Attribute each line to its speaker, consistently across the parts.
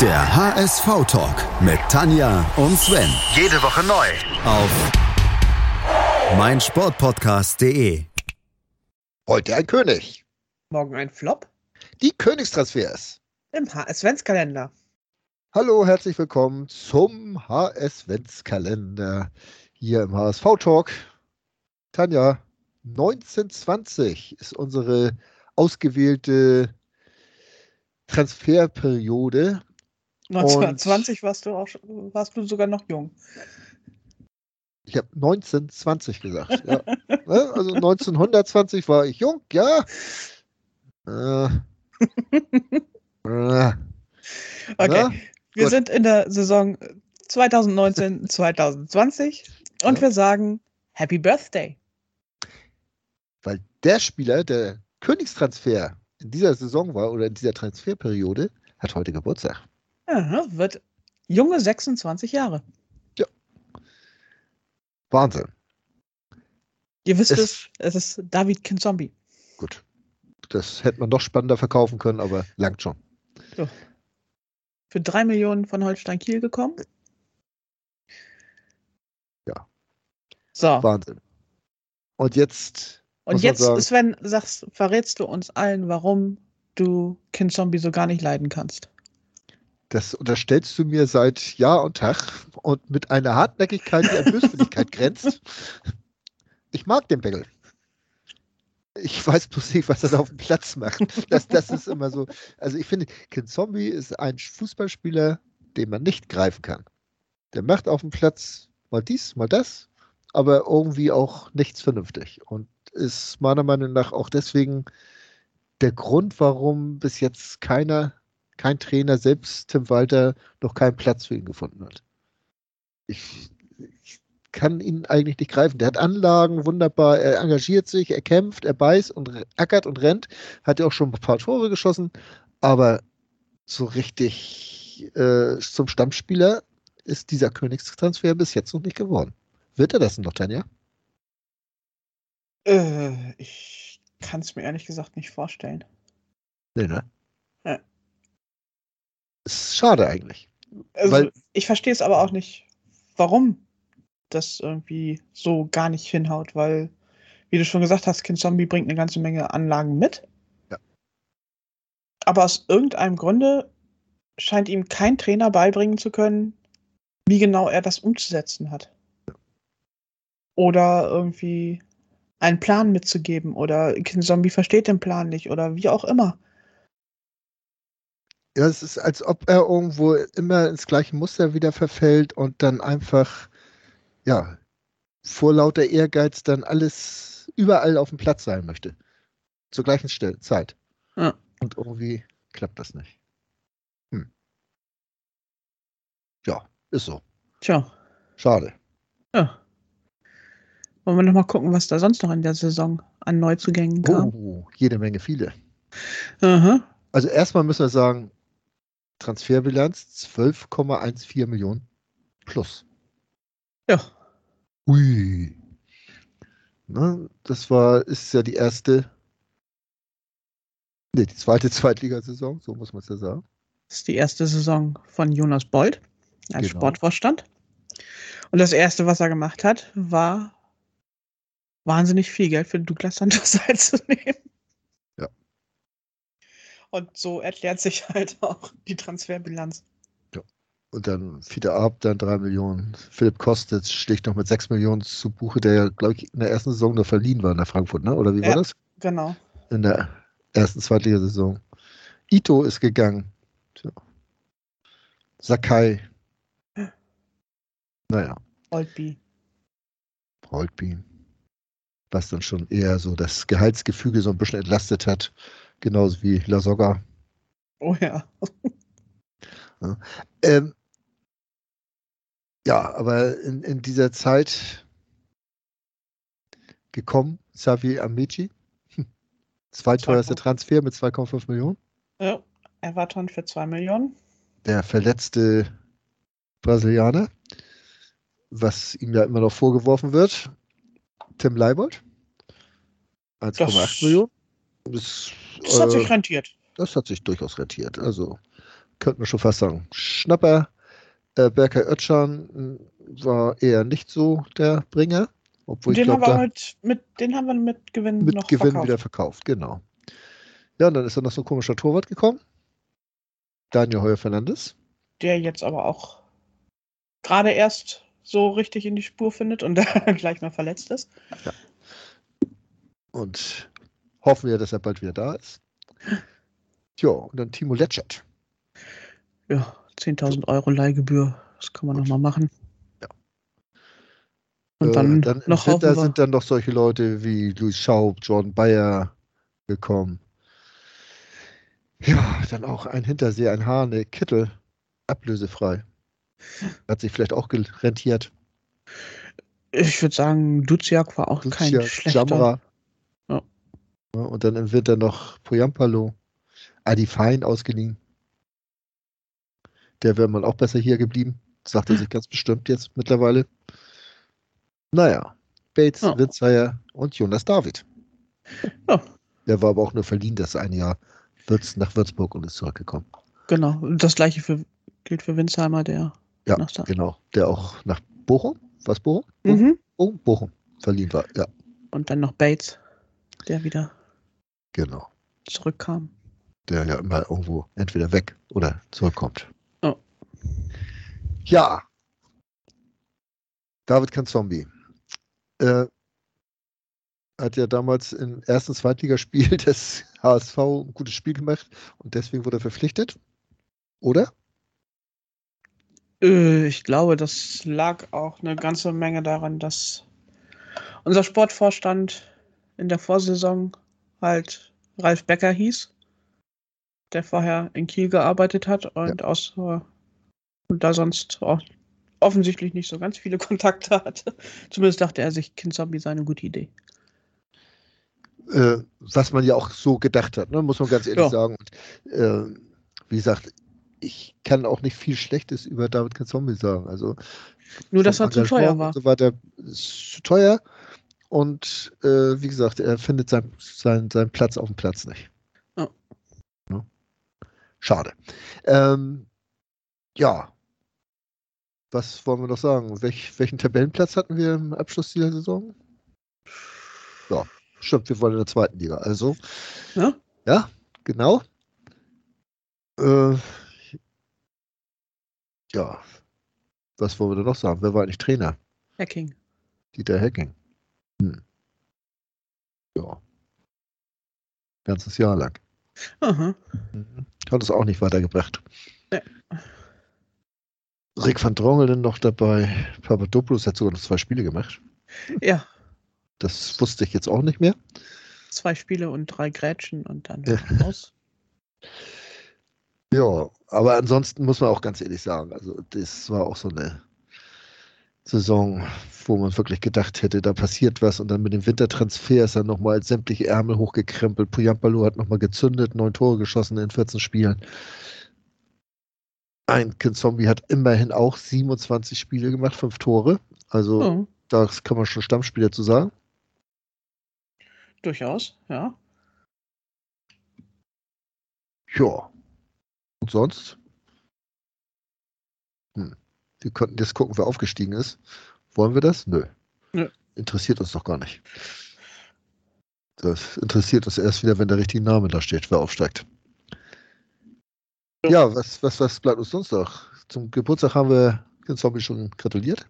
Speaker 1: Der HSV-Talk mit Tanja und Sven.
Speaker 2: Jede Woche neu.
Speaker 1: Auf meinsportpodcast.de.
Speaker 3: Heute ein König.
Speaker 4: Morgen ein Flop
Speaker 3: Die Königstransfers.
Speaker 4: im HS-Kalender.
Speaker 3: Hallo, herzlich willkommen zum HS-Kalender hier im HSV-Talk. Tanja, 1920 ist unsere ausgewählte Transferperiode.
Speaker 4: 1920 warst du auch schon- warst du sogar noch jung.
Speaker 3: Ich habe 1920 gesagt. Ja. Ne? also 1920 war ich jung, ja. Äh. Äh.
Speaker 4: Okay,
Speaker 3: Ja,
Speaker 4: wir
Speaker 3: gut.
Speaker 4: sind in der Saison 2019, 2020 und
Speaker 3: Ja.
Speaker 4: wir sagen Happy Birthday.
Speaker 3: weil der Spieler, der Königstransfer in dieser Saison war oder in dieser Transferperiode, hat heute Geburtstag.
Speaker 4: Aha, wird junge 26 Jahre.
Speaker 3: Wahnsinn.
Speaker 4: Ihr wisst
Speaker 3: Es-
Speaker 4: es, es ist David Kinzombie.
Speaker 3: Gut. Das hätte man noch spannender verkaufen können, aber langt schon.
Speaker 4: Für drei Millionen von Holstein Kiel gekommen.
Speaker 3: Ja.
Speaker 4: So,
Speaker 3: Wahnsinn. Und jetzt,
Speaker 4: und jetzt,
Speaker 3: sagen-
Speaker 4: Sven, sagst, verrätst du uns allen, warum du Kinzombie so gar nicht leiden kannst.
Speaker 3: Das unterstellst du mir seit Jahr und Tag und mit einer Hartnäckigkeit, die an Böswilligkeit grenzt. Ich mag den Bengel. Ich weiß bloß nicht, was er da auf dem Platz macht. Das, das ist immer so. Also ich finde, Ken Zombie ist ein Fußballspieler, den man nicht greifen kann. Der macht auf dem Platz mal dies, mal das, aber irgendwie auch nichts vernünftig. Und ist meiner Meinung nach auch deswegen der Grund, warum bis jetzt keiner, kein Trainer, selbst Tim Walter, noch keinen Platz für ihn gefunden hat. Ich, ich kann ihn eigentlich nicht greifen. Der hat Anlagen, wunderbar, er engagiert sich, er kämpft, er beißt und ackert und rennt, hat ja auch schon ein paar Tore geschossen, aber so richtig äh, zum Stammspieler ist dieser Königstransfer bis jetzt noch nicht geworden. Wird er das noch, Tanja?
Speaker 4: Äh, ich kann es mir ehrlich gesagt nicht vorstellen.
Speaker 3: Nee, ne? Ist schade eigentlich.
Speaker 4: Also,
Speaker 3: Weil-
Speaker 4: ich verstehe es aber auch nicht, warum das irgendwie so gar nicht hinhaut, weil, wie du schon gesagt hast, Kind Zombie bringt eine ganze Menge Anlagen mit.
Speaker 3: Ja.
Speaker 4: Aber aus irgendeinem Grunde scheint ihm kein Trainer beibringen zu können, wie genau er das umzusetzen hat. Oder irgendwie einen Plan mitzugeben oder Kind Zombie versteht den Plan nicht oder wie auch immer.
Speaker 3: Ja, es ist, als ob er irgendwo immer ins gleiche Muster wieder verfällt und dann einfach, ja, vor lauter Ehrgeiz dann alles überall auf dem Platz sein möchte. Zur gleichen Stelle, Zeit.
Speaker 4: Ja.
Speaker 3: Und irgendwie klappt das nicht. Hm. Ja, ist so.
Speaker 4: Tja,
Speaker 3: Schade.
Speaker 4: ja. Wollen wir noch mal gucken, was da sonst noch in der Saison an Neuzugängen kam?
Speaker 3: Oh, jede Menge viele.
Speaker 4: Aha.
Speaker 3: Also erstmal müssen wir sagen, Transferbilanz 12,14 Millionen plus.
Speaker 4: Ja.
Speaker 3: Hui. Ne, das war, ist ja die erste, nee, die zweite Zweitligasaison, so muss man es ja sagen.
Speaker 4: Das ist die erste Saison von Jonas Bold als
Speaker 3: Genau.
Speaker 4: Sportvorstand. Und das erste, was er gemacht hat, war wahnsinnig viel Geld für Douglas Santos einzunehmen.
Speaker 3: Ja.
Speaker 4: Und so erklärt sich halt auch die Transferbilanz.
Speaker 3: Und dann Fiete Ab, dann 3 Millionen. Philipp Kostic sticht noch mit 6 Millionen zu Buche, der ja, glaube ich, in der ersten Saison nur verliehen war nach Frankfurt, ne? Oder wie war
Speaker 4: Ja.
Speaker 3: das?
Speaker 4: Genau.
Speaker 3: In der ersten Zweitligasaison. Ito ist gegangen. Tja. Sakai. Naja.
Speaker 4: Oldby.
Speaker 3: Holtby, was dann schon eher so das Gehaltsgefüge so ein bisschen entlastet hat, genauso wie La Soga.
Speaker 4: Oh ja.
Speaker 3: Ähm, ja, aber in, in dieser Zeit gekommen, Xavi Amici, hm, zweiteuerster
Speaker 4: 2,5.
Speaker 3: Transfer mit 2,5 Millionen.
Speaker 4: ja. Everton für 2 Millionen.
Speaker 3: Der verletzte Brasilianer, was ihm ja immer noch vorgeworfen wird. Tim Leibold, 1,8
Speaker 4: Das-
Speaker 3: Millionen. Das,
Speaker 4: Das hat
Speaker 3: äh,
Speaker 4: sich rentiert.
Speaker 3: das hat sich durchaus rentiert. Also könnte man schon fast sagen. Schnapper, äh, Berkay Özcan war eher nicht so der Bringer. Obwohl
Speaker 4: den,
Speaker 3: ich glaube,
Speaker 4: haben wir mit, mit, den haben wir mit Gewinn
Speaker 3: mit
Speaker 4: noch
Speaker 3: Gewinn
Speaker 4: verkauft.
Speaker 3: wieder verkauft, genau. Ja, und dann ist da noch so ein komischer Torwart gekommen. Daniel Heuer Fernandes.
Speaker 4: Der jetzt aber auch gerade erst so richtig in die Spur findet und dann gleich mal verletzt ist.
Speaker 3: Und hoffen wir, dass er bald wieder da ist. Ja, und dann Timo Letschert.
Speaker 4: Ja, 10.000 Euro Leihgebühr. Das kann man nochmal machen.
Speaker 3: Ja.
Speaker 4: Und
Speaker 3: Äh,
Speaker 4: dann,
Speaker 3: dann im
Speaker 4: noch wir,
Speaker 3: sind dann noch solche Leute wie Luis Schaub, Jordan Bayer gekommen. Ja, dann auch ein Hinterseher, ein Hane, Kittel, ablösefrei. Hat sich vielleicht auch rentiert.
Speaker 4: ich würde sagen, Duziak war auch kein
Speaker 3: Lucia,
Speaker 4: schlechter.
Speaker 3: Jamra.
Speaker 4: Ja,
Speaker 3: Und dann im Winter noch Poyampalo, Adi Fein ausgeliehen. Der wäre mal auch besser hier geblieben. Sagt er sich ganz bestimmt jetzt mittlerweile. Naja, Bates,
Speaker 4: Ja.
Speaker 3: Witzheier und Jonas David.
Speaker 4: Ja.
Speaker 3: Der war aber auch nur verliehen, das ein Jahr Würz nach Würzburg und ist zurückgekommen.
Speaker 4: Genau. Das gleiche für, gilt für Winsheimer, der
Speaker 3: Ja, genau. Der auch nach Bochum, was Bochum?
Speaker 4: Mhm.
Speaker 3: Oh, Bochum verliehen war. Ja,
Speaker 4: Und dann noch Bates, der wieder
Speaker 3: genau.
Speaker 4: zurückkam.
Speaker 3: der ja immer irgendwo entweder weg oder zurückkommt.
Speaker 4: Oh.
Speaker 3: Ja. David Kanzombi. Äh, hat ja damals im ersten Zweitligaspiel des HSV ein gutes Spiel gemacht und deswegen wurde er verpflichtet. Oder?
Speaker 4: Äh, Ich glaube, das lag auch eine ganze Menge daran, dass unser Sportvorstand in der Vorsaison halt Ralf Becker hieß, der vorher in Kiel gearbeitet hat und aus äh, und da sonst auch offensichtlich nicht so ganz viele Kontakte hatte. Zumindest dachte er sich, Kinzombie sei eine gute Idee.
Speaker 3: Äh, was man ja auch so gedacht hat, ne? muss man ganz ehrlich
Speaker 4: Ja.
Speaker 3: sagen. Und, äh, wie gesagt, ich kann auch nicht viel Schlechtes über David Kanzombi sagen. Also
Speaker 4: Nur, dass er zu teuer war.
Speaker 3: So weiter ist zu teuer. Und äh, wie gesagt, er findet sein, sein, seinen Platz auf dem Platz nicht. Ne? Schade. Ähm, ja. Was wollen wir noch sagen? Welch, welchen Tabellenplatz hatten wir im Abschluss dieser Saison? Ja, stimmt, wir wollen in der zweiten Liga. Also,
Speaker 4: Ja?
Speaker 3: ja, genau. Äh, ja. Was wollen wir denn noch sagen? Wer war eigentlich Trainer?
Speaker 4: Hacking.
Speaker 3: Dieter Hecking. Hm. Ja. Ganzes Jahr lang.
Speaker 4: Aha.
Speaker 3: Mhm. Hat es auch nicht weitergebracht.
Speaker 4: Nee.
Speaker 3: Rick van Drongelen noch dabei. Papadopoulos hat sogar noch zwei Spiele gemacht.
Speaker 4: Ja,
Speaker 3: Das wusste ich jetzt auch nicht mehr.
Speaker 4: zwei Spiele und drei Grätschen und dann
Speaker 3: Ja.
Speaker 4: aus.
Speaker 3: Ja, aber ansonsten muss man auch ganz ehrlich sagen, also das war auch so eine Saison, wo man wirklich gedacht hätte, da passiert was und dann mit dem Wintertransfer ist er nochmal sämtliche Ärmel hochgekrempelt. Puyampalo hat nochmal gezündet, neun Tore geschossen in 14 Spielen. Ein Zombie hat immerhin auch 27 Spiele gemacht, fünf Tore. Also
Speaker 4: Oh,
Speaker 3: das kann man schon Stammspieler zu sagen.
Speaker 4: durchaus, ja.
Speaker 3: Ja. Und sonst? Hm. Wir könnten jetzt gucken, wer aufgestiegen ist. Wollen wir das? Nö.
Speaker 4: Nö.
Speaker 3: Interessiert uns doch gar nicht. Das interessiert uns erst wieder, wenn der richtige Name da steht, wer aufsteigt.
Speaker 4: Ja.
Speaker 3: Ja, was, was, was bleibt uns sonst noch? Zum Geburtstag haben wir den Zombie schon gratuliert.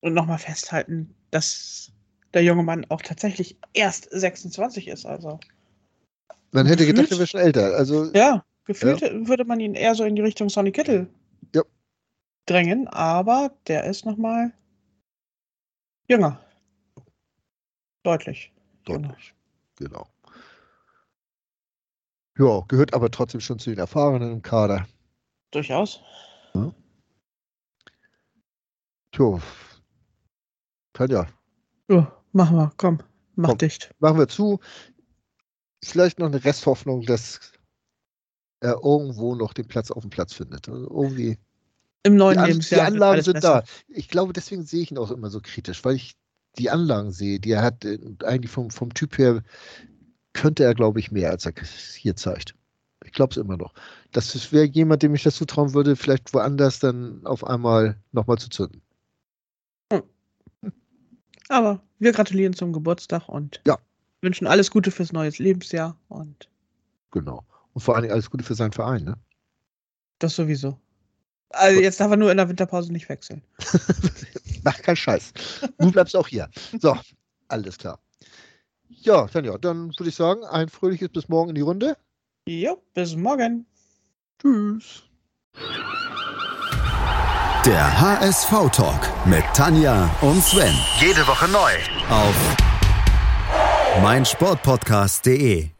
Speaker 4: Und nochmal festhalten, dass der junge Mann auch tatsächlich erst 26 ist. Also
Speaker 3: Man hätte gedacht,
Speaker 4: Gefühlt-
Speaker 3: er wäre schon älter. Also,
Speaker 4: ja, gefühlt würde man ihn eher so in die Richtung Sonny Kittel
Speaker 3: Ja.
Speaker 4: Drängen, aber der ist nochmal jünger. Deutlich. jünger.
Speaker 3: Deutlich. Genau. Ja, gehört aber trotzdem schon zu den Erfahrenen im Kader.
Speaker 4: Durchaus.
Speaker 3: Tja. Tanja,
Speaker 4: Ja, machen wir, komm, mach
Speaker 3: Komm.
Speaker 4: dicht.
Speaker 3: machen wir zu. Vielleicht noch eine Resthoffnung, dass er irgendwo noch den Platz auf dem Platz findet. Also irgendwie.
Speaker 4: Im neuen
Speaker 3: Die, An die
Speaker 4: Lebensjahr. wird
Speaker 3: Anlagen sind
Speaker 4: besser.
Speaker 3: da. Ich glaube, deswegen sehe ich ihn auch immer so kritisch, weil ich die Anlagen sehe. Die er hat äh, eigentlich vom, vom Typ her könnte er, glaube ich, mehr, als er hier zeigt. Ich glaube es immer noch. Das wäre jemand, dem ich das zutrauen würde, vielleicht woanders dann auf einmal nochmal zu zünden.
Speaker 4: Aber wir gratulieren zum Geburtstag und
Speaker 3: Ja.
Speaker 4: wünschen alles Gute fürs neue Lebensjahr und
Speaker 3: Genau. Und vor allen Dingen alles Gute für seinen Verein, ne?
Speaker 4: das sowieso. Also jetzt darf er nur in der Winterpause nicht wechseln.
Speaker 3: Mach keinen Scheiß. Du bleibst auch hier. So, alles klar. Ja, dann ja, dann würde ich sagen, ein fröhliches bis morgen in die Runde.
Speaker 4: Jo, bis morgen.
Speaker 3: Tschüss.
Speaker 1: Der HSV-Talk mit Tanja und Sven.
Speaker 2: Jede Woche neu.
Speaker 1: Auf meinsportpodcast.de